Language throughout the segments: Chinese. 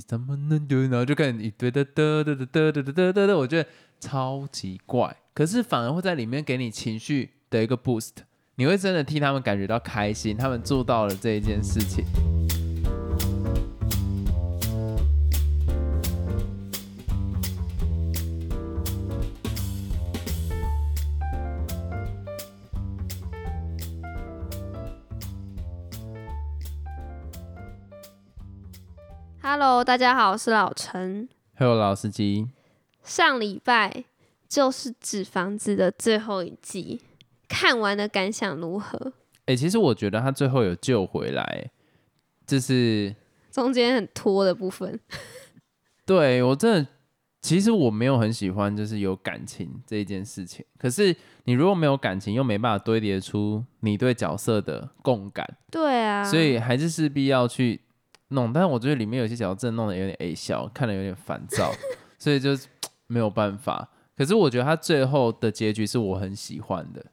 怎么能丢然后就开始一堆的的的的的的的的的，我觉得超级怪，可是反而会在里面给你情绪的一个 boost，你会真的替他们感觉到开心，他们做到了这一件事情。Hello，大家好，我是老陈。Hello，老司机，上礼拜就是《纸房子》的最后一季，看完的感想如何？哎、其实我觉得他最后有救回来，就是中间很拖的部分，对我真的，其实我没有很喜欢就是有感情这一件事情。可是你如果没有感情，又没办法堆叠出你对角色的共感，对啊，所以还是势必要去弄。但是我觉得里面有些角色真的弄得有点 A 笑，看得有点烦躁，所以就没有办法。可是我觉得他最后的结局是我很喜欢的。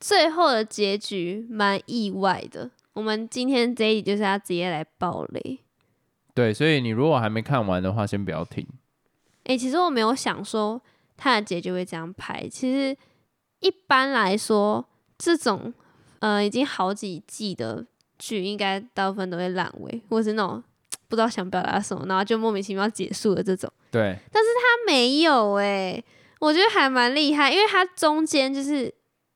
最后的结局蛮意外的。我们今天这一集就是要直接来爆雷。对，所以你如果还没看完的话，先不要听。诶，其实我没有想说他的结局会这样拍。其实一般来说，这种呃已经好几季的剧，应该大部分都会烂尾，或是那种不知道想表达什么，然后就莫名其妙结束了这种。对，但是他没有诶，我觉得还蛮厉害，因为他中间就是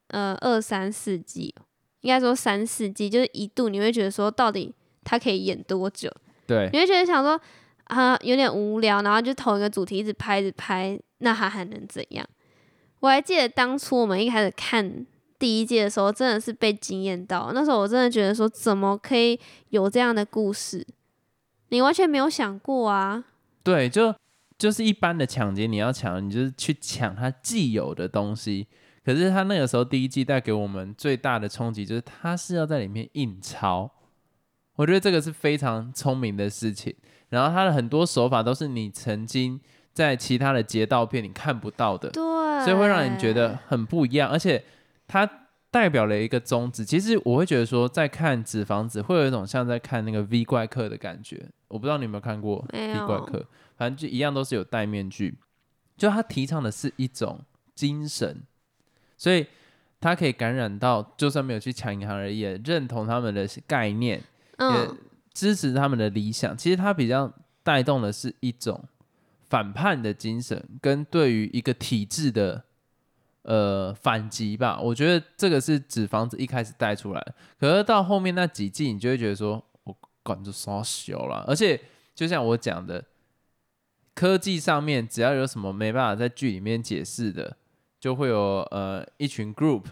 呃二三四季，应该说三四季，就是一度你会觉得说到底他可以演多久？对，你会觉得想说啊、有点无聊，然后就同一个主题一直拍一直拍，那他还能怎样？我还记得当初我们一开始看第一季的时候，真的是被惊艳到。那时候我真的觉得说，怎么可以有这样的故事？你完全没有想过啊！对，就就是一般的抢劫，你要抢，你就是去抢他既有的东西。可是他那个时候第一季带给我们最大的冲击，就是他是要在里面印钞。我觉得这个是非常聪明的事情。然后他的很多手法都是你曾经在其他的劫道片你看不到的，对，所以会让你觉得很不一样。而且它代表了一个宗旨。其实我会觉得说，在看《纸房子》会有一种像在看那个 V 怪客的感觉。我不知道你有没有看过 V 怪有客，反正就一样都是有戴面具。就他提倡的是一种精神，所以他可以感染到，就算没有去抢银行而已，也认同他们的概念，也嗯，支持他们的理想。其实他比较带动的是一种反叛的精神，跟对于一个体制的呃反击吧。我觉得这个是纸房子一开始带出来，可是到后面那几季，你就会觉得说，我管就烧小了。而且就像我讲的，科技上面只要有什么没办法在剧里面解释的，就会有呃一群 group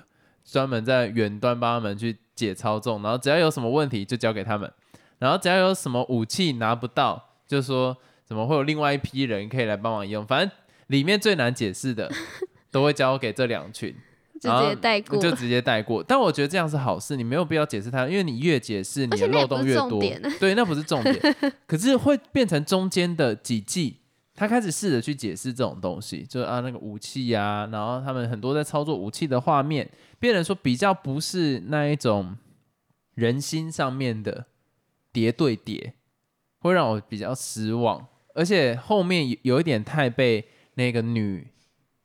专门在远端帮他们去解操纵，然后只要有什么问题就交给他们，然后只要有什么武器拿不到，就说怎么会有另外一批人可以来帮忙用，反正里面最难解释的都会交给这两群，就直接带过，就直接带过。但我觉得这样是好事，你没有必要解释它，因为你越解释，你的漏洞越多。对，那不是重点，可是会变成中间的几季。他开始试着去解释这种东西，就是啊那个武器呀、然后他们很多在操作武器的画面，变成说比较不是那一种人心上面的叠对叠，会让我比较失望。而且后面有有一点太被那个女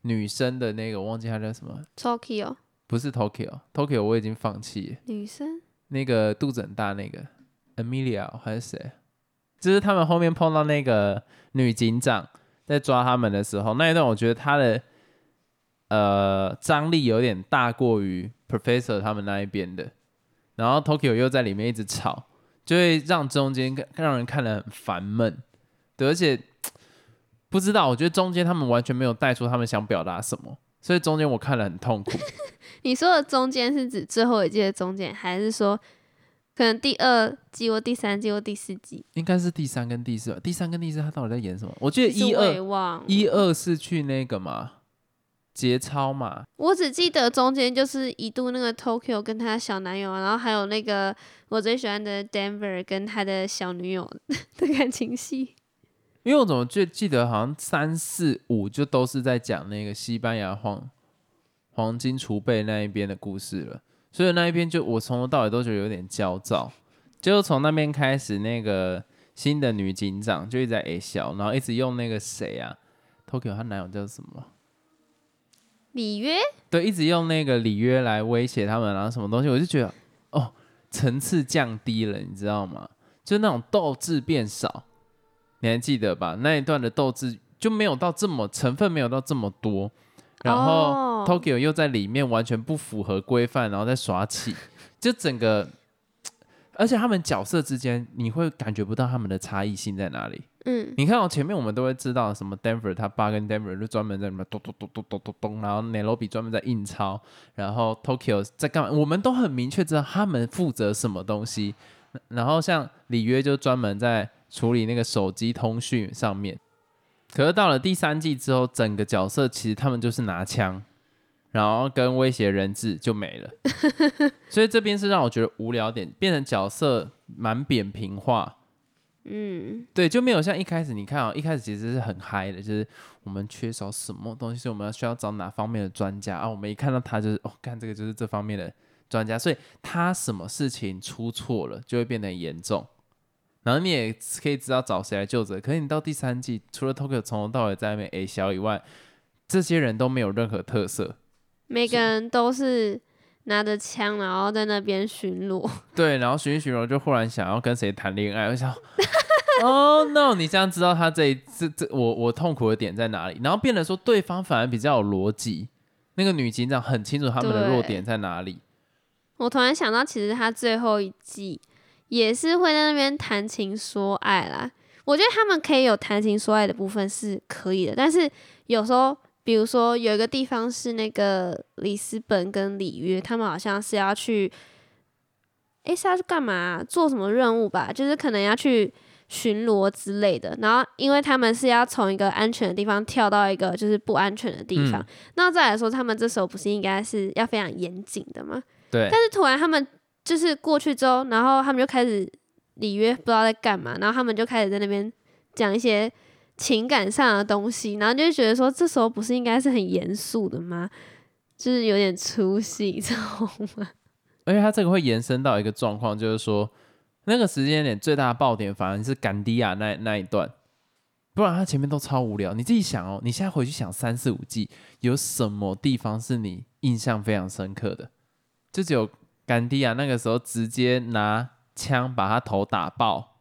女生的那个我忘记她叫什么，Tokyo 不是 Tokyo，Tokyo 我已经放弃了。女生，那个肚子很大那个 Amelia 还是谁？就是他们后面碰到那个女警长在抓他们的时候，那一段我觉得他的呃张力有点大过于 Professor 他们那一边的，然后 Tokyo 又在里面一直吵，就会让中间让人看得很烦闷。对，而且不知道，我觉得中间他们完全没有带出他们想表达什么，所以中间我看了很痛苦。你说的中间是指最后一季的中间，还是说可能第二季或第三季或第四季？应该是第三跟第四吧，第三跟第四他到底在演什么？我记得一二，一二是去那个嘛节操嘛，我只记得中间就是一度那个 Tokyo 跟他小男友，然后还有那个我最喜欢的 Denver 跟他的小女友 的感情戏。因为我怎么就记得好像三四五就都是在讲那个西班牙黄黄金储备那一边的故事了，所以那一边就我从头到尾都觉得有点焦躁。就从那边开始，那个新的女警长就一直在 A 笑，然后一直用那个谁啊，Tokyo 她男友叫什么？里约对，一直用那个里约来威胁他们，然后什么东西，我就觉得哦，层次降低了，你知道吗？就那种斗志变少，你还记得吧？那一段的斗志就没有到这么成分，没有到这么多，然后哦 Tokyo 又在里面完全不符合规范，然后在耍起，就整个，而且他们角色之间你会感觉不到他们的差异性在哪里。嗯，你看哦，前面我们都会知道什么 Denver 他爸跟 Denver 就专门在里面咚咚咚咚咚咚咚，然后 Nairobi 专门在印钞，然后 Tokyo 在干嘛？我们都很明确知道他们负责什么东西。然后像里约就专门在处理那个手机通讯上面。可是到了第三季之后，整个角色其实他们就是拿枪，然后跟威胁人质就没了。所以这边是让我觉得无聊点，变成角色蛮扁平化。嗯，对，就没有像一开始你看啊、一开始其实是很嗨的，就是我们缺少什么东西，所以我们要需要找哪方面的专家啊。我们一看到他就是哦，干这个就是这方面的专家，所以他什么事情出错了就会变得很严重，然后你也可以知道找谁来救责。可是你到第三季，除了 Tokyo 从头到尾在那边 A 小以外，这些人都没有任何特色。每个人都是拿着枪，然后在那边巡逻。对，然后巡巡逻就忽然想要跟谁谈恋爱，我想，哦、no，你这样知道他这一这这我我痛苦的点在哪里？然后变得说对方反而比较有逻辑，那个女警长很清楚他们的弱点在哪里。我突然想到，其实他最后一季也是会在那边谈情说爱啦。我觉得他们可以有谈情说爱的部分是可以的，但是有时候，比如说有一个地方是那个里斯本跟里约，他们好像是要去，诶，是要去干嘛啊、做什么任务吧？就是可能要去巡逻之类的。然后，因为他们是要从一个安全的地方跳到一个就是不安全的地方，嗯那再来说，他们这时候不是应该是要非常严谨的吗？对，但是突然他们就是过去之后，然后他们就开始里约不知道在干嘛，然后他们就开始在那边讲一些情感上的东西，然后就觉得说，这时候不是应该是很严肃的吗？就是有点出戏，你知道吗？而且他这个会延伸到一个状况，就是说那个时间点最大的爆点反而是甘迪亚那那一段，不然他前面都超无聊。你自己想哦，你现在回去想三四五季有什么地方是你印象非常深刻的？就只有甘迪亚那个时候直接拿枪把他头打爆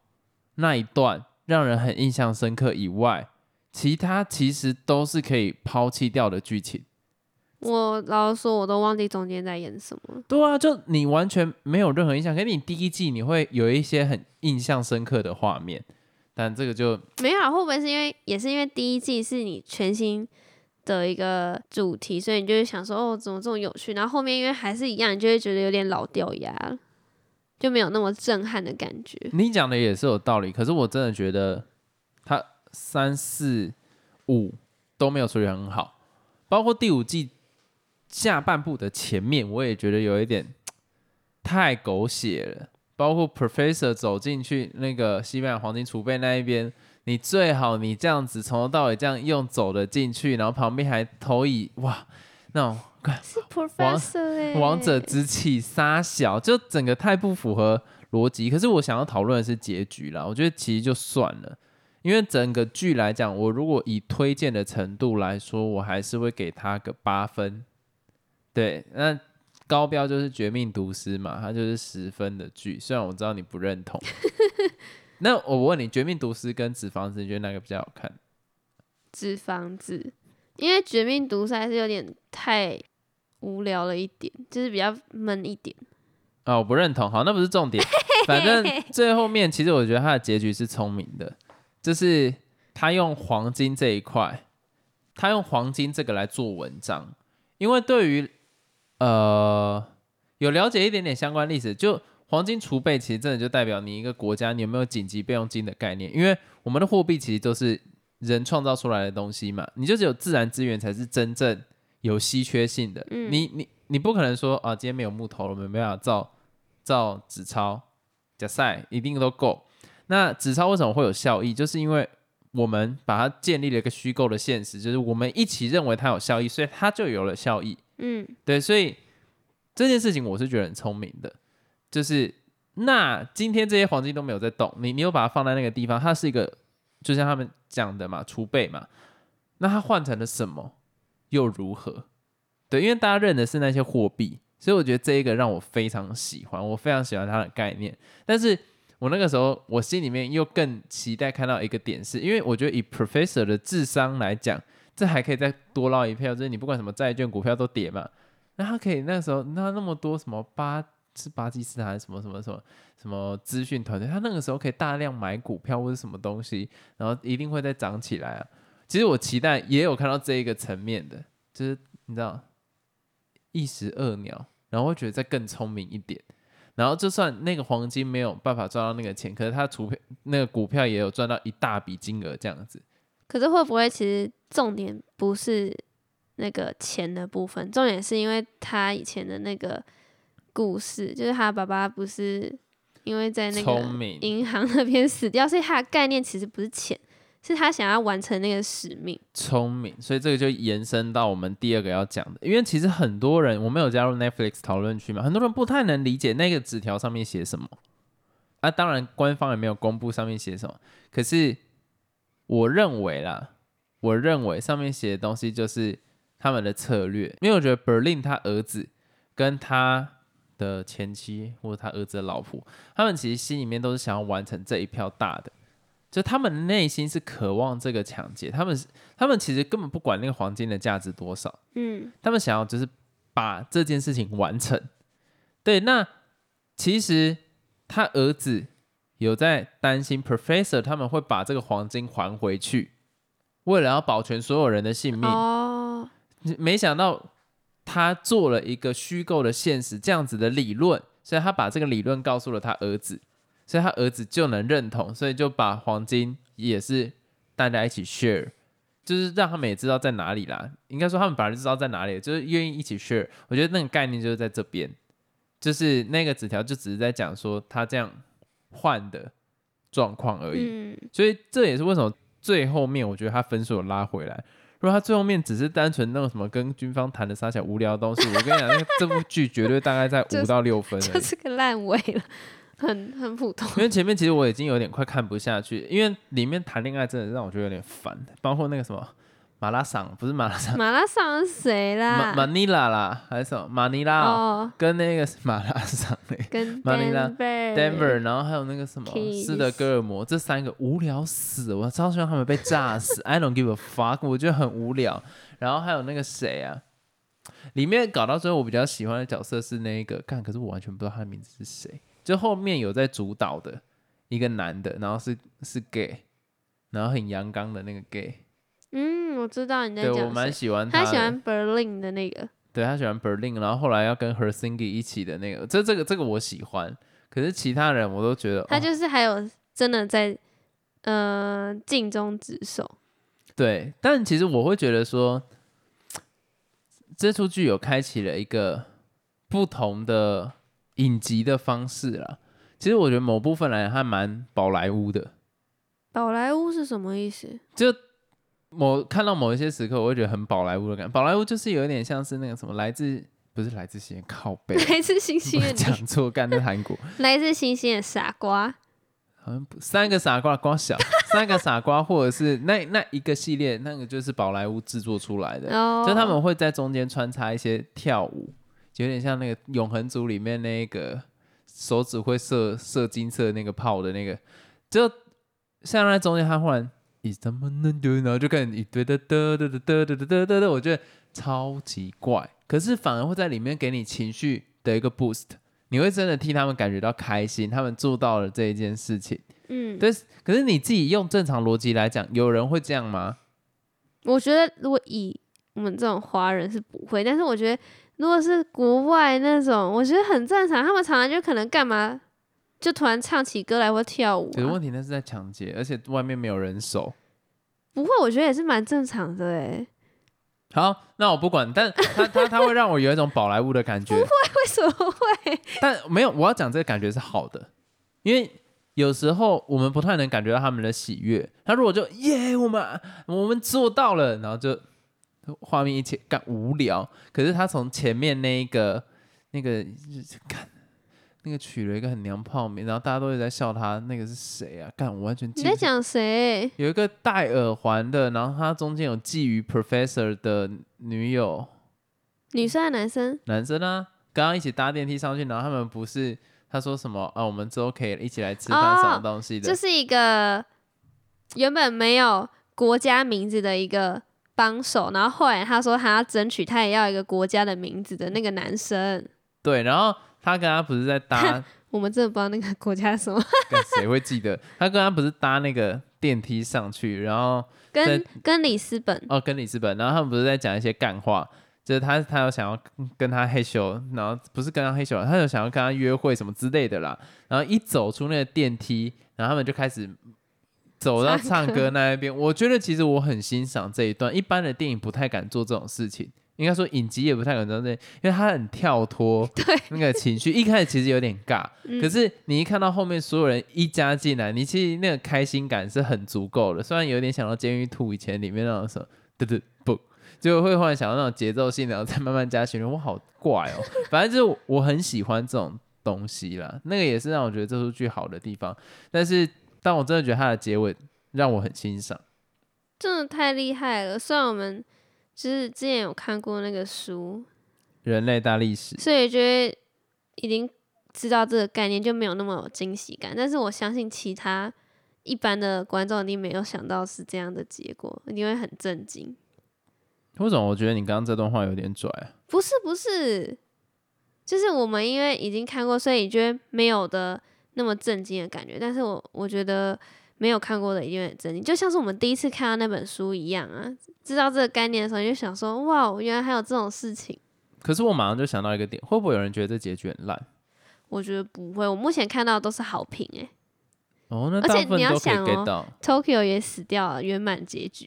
那一段，让人很印象深刻以外，其他其实都是可以抛弃掉的剧情。我老实说，我都忘记中间在演什么了。对啊，就你完全没有任何印象，可是你第一季你会有一些很印象深刻的画面，但这个就没有啊，会不会是因为也是因为第一季是你全新的一个主题，所以你就会想说，哦，怎么这么有趣？然后后面因为还是一样，你就会觉得有点老掉牙了，就没有那么震撼的感觉。你讲的也是有道理。可是我真的觉得他三四五都没有处理很好，包括第五季下半部的前面，我也觉得有一点太狗血了。包括 Professor 走进去那个西班牙黄金储备那一边，你最好你这样子从头到尾这样用走的进去，然后旁边还投以哇那种 是 Professor 哎、王者之气杀小，就整个太不符合逻辑。可是我想要讨论的是结局啦，我觉得其实就算了，因为整个剧来讲，我如果以推荐的程度来说，我还是会给他个八分。对，那高标就是《绝命毒师》嘛，它就是十分的剧，虽然我知道你不认同。那我问你，《绝命毒师》跟《纸房子》，你觉得哪个比较好看？纸房子，因为绝命毒师还是有点太无聊了一点，就是比较闷一点。啊、我不认同。好，那不是重点。反正最后面，其实我觉得他的结局是聪明的，就是他用黄金这一块，他用黄金这个来做文章，因为对于呃有了解一点点相关历史，就黄金储备其实真的就代表你一个国家你有没有紧急备用金的概念，因为我们的货币其实都是人创造出来的东西嘛，你就只有自然资源才是真正有稀缺性的，嗯你你你不可能说啊，今天没有木头了，我们没办法造造纸钞、假赛一定都够。那纸钞为什么会有效益？就是因为我们把它建立了一个虚构的现实，就是我们一起认为它有效益，所以它就有了效益。嗯，对，所以这件事情我是觉得很聪明的，就是那今天这些黄金都没有在动，你你又把它放在那个地方，它是一个就像他们讲的嘛，储备嘛。那它换成了什么，又如何？对，因为大家认的是那些货币，所以我觉得这一个让我非常喜欢，我非常喜欢它的概念。但是我那个时候，我心里面又更期待看到一个点，是因为我觉得以 Professor 的智商来讲，这还可以再多捞一票，就是你不管什么债券、股票都跌嘛，那他可以那时候那那么多什么八是巴基斯坦什么什么什么什么资讯团队，他那个时候可以大量买股票或者什么东西，然后一定会再涨起来啊。其实我期待也有看到这一个层面的，就是你知道。一石二鸟，然后会觉得再更聪明一点，然后就算那个黄金没有办法赚到那个钱，可是他股票那个股票也有赚到一大笔金额这样子。可是会不会其实重点不是那个钱的部分，重点是因为他以前的那个故事，就是他爸爸不是因为在那个银行那边死掉，所以他的概念其实不是钱。是他想要完成那个使命，聪明，所以这个就延伸到我们第二个要讲的。因为其实很多人，我没有加入 Netflix 讨论区嘛，很多人不太能理解那个纸条上面写什么。啊，当然官方也没有公布上面写什么，可是我认为啦，我认为上面写的东西就是他们的策略。因为我觉得 Berlin 他儿子跟他的前妻或者他儿子的老婆，他们其实心里面都是想要完成这一票大的。就他们内心是渴望这个抢劫，他们他们其实根本不管那个黄金的价值多少，嗯，他们想要就是把这件事情完成。对，那其实他儿子有在担心，Professor 他们会把这个黄金还回去，为了要保全所有人的性命。哦，没想到他做了一个虚构的现实这样子的理论，所以他把这个理论告诉了他儿子。所以他儿子就能认同，所以就把黄金也是大家一起 share，就是让他们也知道在哪里啦。应该说他们本来就知道在哪里，就是愿意一起 share。我觉得那个概念就是在这边，就是那个纸条就只是在讲说他这样换的状况而已。所以这也是为什么最后面我觉得他分数有拉回来。如果他最后面只是单纯那种什么跟军方谈的撒小无聊的东西，我跟你讲，那这部剧绝对大概在 五到六分，就是个烂尾了。很很普通，因为前面其实我已经有点快看不下去，因为里面谈恋爱真的让我觉得有点烦，包括那个什么马拉桑，不是马拉桑，马拉桑是谁啦？马尼拉啦，还是什么马尼拉？哦，跟那个 马拉桑那跟马尼拉，Denver，然后还有那个什么斯德哥尔摩，这三个无聊死，我超希望他们被炸死。I don't give a fuck，我觉得很无聊。然后还有那个谁啊？里面搞到最后，我比较喜欢的角色是那个，看，可是我完全不知道他的名字是谁。就后面有在主导的一个男的，然后是是 gay，然后很阳刚的那个 gay。嗯，我知道你在讲。对我蛮喜欢他。他喜欢 Berlin 的那个。对他喜欢 Berlin，然后后来要跟 Hersingi 一起的那个，这这个这个我喜欢。可是其他人我都觉得。他就是还有真的在呃尽忠职守。对，但其实我会觉得说，这出剧有开启了一个不同的。影集的方式啦，其实我觉得某部分来讲还蛮宝莱坞的。宝莱坞是什么意思？就某看到某一些时刻，我会觉得很宝莱坞的感觉。宝莱坞就是有一点像是那个什么来自不是来自星星靠背，来自星星的讲错，干的韩国。来自星星的傻瓜，好像三个傻瓜瓜小，三个傻瓜，或者是 那那一个系列，那个就是宝莱坞制作出来的，就他们会在中间穿插一些跳舞。有点像那个永恒族里面那个手指会射射金色那个炮的那个，就像在中间，他忽然以怎么能丢，然后就开始一堆的的的的的的的的的，我觉得超级怪，可是反而会在里面给你情绪的一个 boost，你会真的替他们感觉到开心，他们做到了这一件事情，嗯，对。可是你自己用正常逻辑来讲，有人会这样吗？我觉得如果以我们这种华人是不会，但是我觉得。如果是国外那种，我觉得很正常。他们常常就可能干嘛，就突然唱起歌来或跳舞。可是问题那是在抢劫，而且外面没有人守。不会，我觉得也是蛮正常的哎。好，那我不管，但 他他他会让我有一种宝莱坞的感觉。不会，为什么会？但没有，我要讲这个感觉是好的，因为有时候我们不太能感觉到他们的喜悦。他如果就耶，我们我们做到了，然后就。画面一切干无聊，可是他从前面那一个那个看那个取了一个很娘炮名，然后大家都一直在笑他，那个是谁啊？干，我完全你在讲谁？有一个戴耳环的，然后他中间有觊觎 Professor 的女友，女生还是男生？男生啊，刚刚一起搭电梯上去，然后他们不是他说什么啊？我们之后可以一起来吃饭什么哦东西的？这是一个原本没有国家名字的一个帮手，然后后来他说他要争取，他也要一个国家的名字的那个男生。对，然后他跟他不是在搭，我们真的不知道那个国家是什么，干谁会记得？他跟他不是搭那个电梯上去，然后跟跟里斯本哦跟里斯本，然后他们不是在讲一些干话，就是他他有想要跟他嘿咻，然后不是跟他嘿咻，他有想要跟他约会什么之类的啦。然后一走出那个电梯，然后他们就开始走到唱歌那一边。我觉得其实我很欣赏这一段，一般的电影不太敢做这种事情。应该说影集也不太敢做这，因为他很跳脱 对那个情绪，一开始其实有点尬，嗯可是你一看到后面所有人一加进来，你其实那个开心感是很足够的。虽然有点想到《监狱兔》以前里面那种什么，对对不，就会忽然想到那种节奏性，然后再慢慢加旋律，我好怪哦。反正就是我很喜欢这种东西啦，那个也是让我觉得这出剧好的地方。但是，但我真的觉得它的结尾让我很欣赏。真的太厉害了。虽然我们就是之前有看过那个书，人类大历史，所以觉得已经知道这个概念，就没有那么有惊喜感。但是我相信其他一般的观众一定没有想到是这样的结果，一定会很震惊。为什么我觉得你刚刚这段话有点拽啊？不是不是，就是我们因为已经看过，所以觉得没有的那么震惊的感觉。但是我我觉得没有看过的一定会很震惊，就像是我们第一次看到那本书一样啊。知道这个概念的时候，你就想说，哇，原来还有这种事情。可是我马上就想到一个点，会不会有人觉得这结局很烂？我觉得不会，我目前看到的都是好评诶、哦，那而且你要想哦到。Tokyo 也死掉了，圆满结局。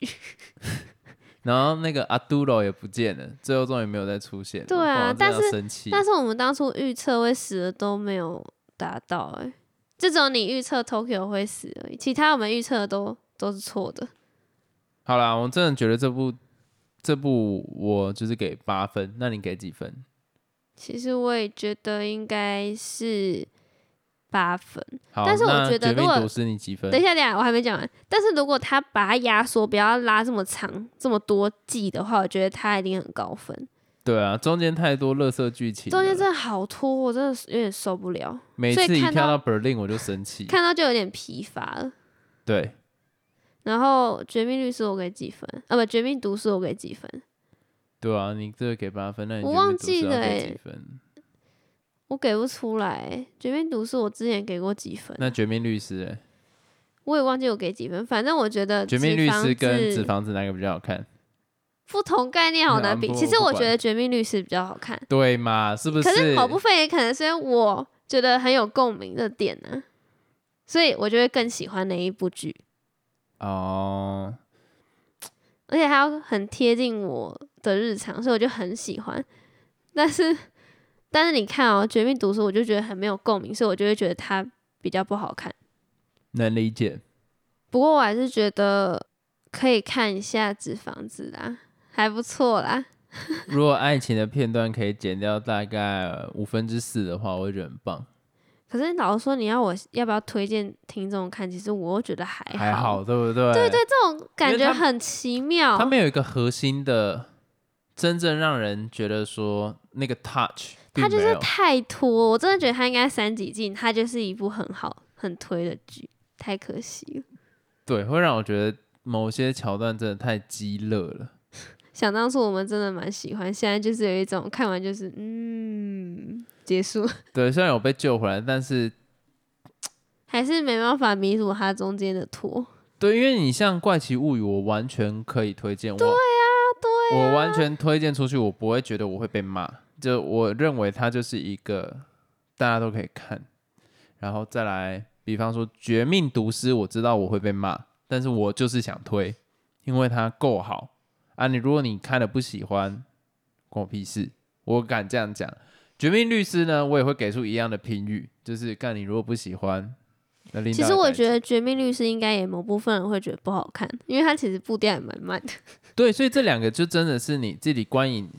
然后那个阿杜罗也不见了，最后终于没有再出现。对啊但是。但是我们当初预测会死的都没有达到诶、就只有你预测 Tokyo 会死而已，其他我们预测的都都是错的。好啦，我真的觉得这部这部我就是给八分，那你给几分？其实我也觉得应该是八分。但是我那觉得如果等？一下，等一下，我还没讲完。但是如果他把它压缩，不要拉这么长、这么多季的话，我觉得他一定很高分。对啊，中间太多乐色剧情，中间真的好拖，我真的是有点受不了，每次一跳到到 Berlin 我就生气。看到就有点疲乏了。对，然后《绝命律师》我给几分？啊，不，《绝命毒师》我给几分？对啊，你这个给八分，那你我忘记了欸几分？我给不出来、欸。《绝命毒师》我之前给过几分？那绝命律师、欸，我也忘记我给几分。反正我觉得绝命律师跟纸纸房子哪个比较好看？不同概念好难比。不其实我觉得《绝命律师》比较好看。对嘛？是不是可是某部分也可能是因为我觉得很有共鸣的点呢、所以我就会更喜欢那一部剧，哦，而且还要很贴近我的日常，所以我就很喜欢。但是，但是你看哦，《绝命毒师》我就觉得很没有共鸣，所以我就会觉得它比较不好看。能理解。不过我还是觉得可以看一下《纸房子》啦，还不错啦。如果爱情的片段可以剪掉大概五分之四的话，我会觉得很棒。可是老实说，你要我要不要推荐听众看？其实我觉得还还好，对不对？对对，这种感觉很奇妙。他没有一个核心的，真正让人觉得说那个 touch，并它就是太拖，我真的觉得它应该三级进，它就是一部很好很推的剧，太可惜了。对，会让我觉得某些桥段真的太激乐了。想当初我们真的蛮喜欢，现在就是有一种看完就是嗯结束，对，虽然有被救回来，但是还是没办法弥补它中间的拖。对，因为你像《怪奇物语》，我完全可以推荐。对啊，对我完全推荐出去，我不会觉得我会被骂。就我认为它就是一个大家都可以看，然后再来，比方说《绝命毒师》，我知道我会被骂，但是我就是想推，因为它够好啊。你如果你看了不喜欢，关我屁事，我敢这样讲。《绝命律师》呢，我也会给出一样的评语，就是看你如果不喜欢，那其实我觉得《绝命律师》应该也某部分人会觉得不好看，因为它其实步调也蛮慢的。对，所以这两个就真的是你自己观影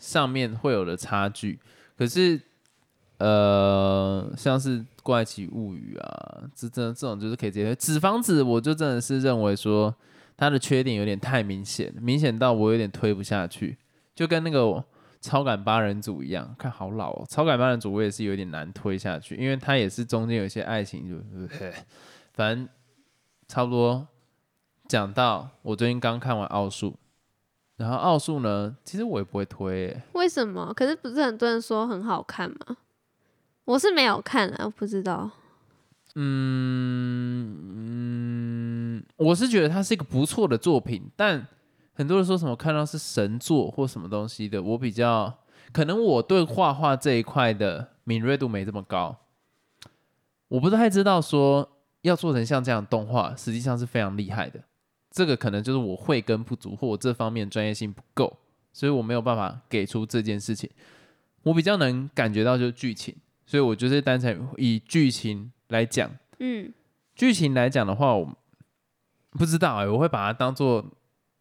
上面会有的差距。可是，呃，像是《怪奇物语》啊，这这这种就是可以直接推。纸房子，我就真的是认为说它的缺点有点太明显，明显到我有点推不下去，就跟那个超感八人组一样，看好老哦。超感八人组我也是有点难推下去，因为它也是中间有一些爱情，就反正差不多讲到我最近刚看完奥数。然后奥数呢，其实我也不会推，为什么？可是不是很多人说很好看吗？我是没有看啊，不知道。嗯嗯，我是觉得它是一个不错的作品，但很多人说什么看到是神作或什么东西的，我比较可能我对画画这一块的敏锐度没这么高，我不太知道说要做成像这样动画，实际上是非常厉害的。这个可能就是我慧根不足，或我这方面专业性不够，所以我没有办法给出这件事情。我比较能感觉到就是剧情，所以我就是单纯以剧情来讲，嗯，剧情来讲的话，我不知道哎，我会把它当做，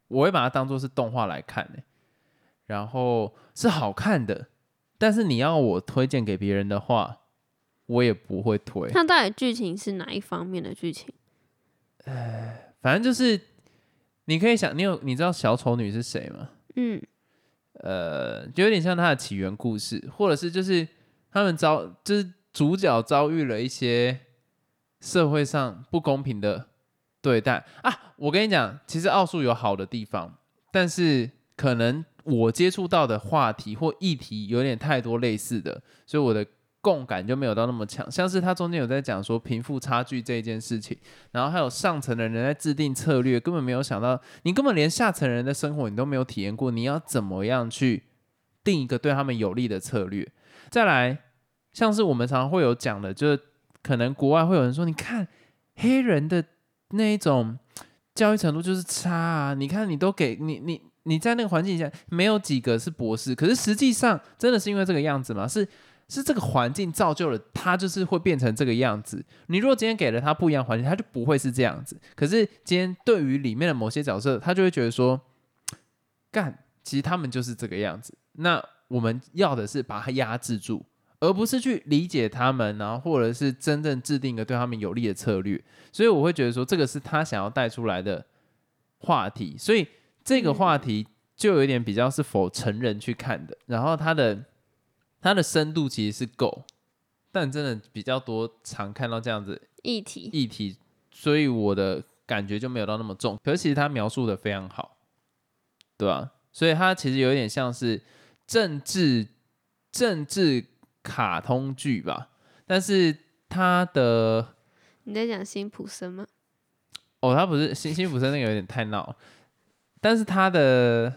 我会把它当做是动画来看哎，然后是好看的，但是你要我推荐给别人的话，我也不会推。它到底剧情是哪一方面的剧情？呃，反正就是。你可以想，你有你知道小丑女是谁吗？嗯，呃，就有点像她的起源故事，或者是就是他们遭，就是主角遭遇了一些社会上不公平的对待啊。我跟你讲，其实奥数有好的地方，但是可能我接触到的话题或议题有点太多类似的，所以我的。共感就没有到那么强，像是他中间有在讲说贫富差距这一件事情，然后还有上层的人在制定策略，根本没有想到，你根本连下层人的生活你都没有体验过，你要怎么样去定一个对他们有利的策略？再来，像是我们常常会有讲的，就是可能国外会有人说，你看黑人的那一种教育程度就是差啊，你看你都给你你你在那个环境下没有几个是博士，可是实际上真的是因为这个样子吗？是？是这个环境造就了他，就是会变成这个样子。你如果今天给了他不一样环境，他就不会是这样子。可是今天对于里面的某些角色，他就会觉得说，干，其实他们就是这个样子。那我们要的是把他压制住，而不是去理解他们，然后或者是真正制定一个对他们有利的策略。所以我会觉得说，这个是他想要带出来的话题。所以这个话题就有点比较是否成人去看的，然后他的。它的深度其实是够，但真的比较多常看到这样子议题议题，所以我的感觉就没有到那么重。可是其实他描述的非常好，对吧？所以它其实有点像是政治政治卡通剧吧。但是它的你在讲辛普森吗？哦，他不是辛辛普森那个有点太闹，但是他的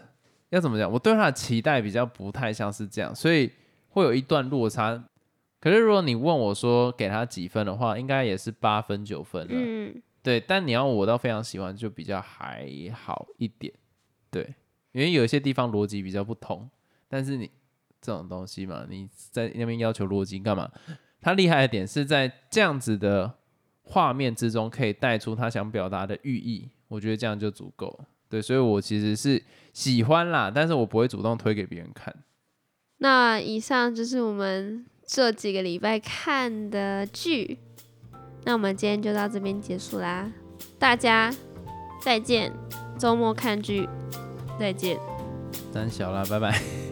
要怎么讲？我对他的期待比较不太像是这样，所以。会有一段落差，可是如果你问我说给他几分的话，应该也是八分九分了。嗯，对。但你要我到非常喜欢，就比较还好一点。对，因为有一些地方逻辑比较不同。但是你这种东西嘛，你在那边要求逻辑干嘛？他厉害的点是在这样子的画面之中，可以带出他想表达的寓意。我觉得这样就足够。对，所以我其实是喜欢啦，但是我不会主动推给别人看。那以上就是我们这几个礼拜看的剧，那我们今天就到这边结束啦，大家再见，周末看剧，再见，胆小啦，拜拜。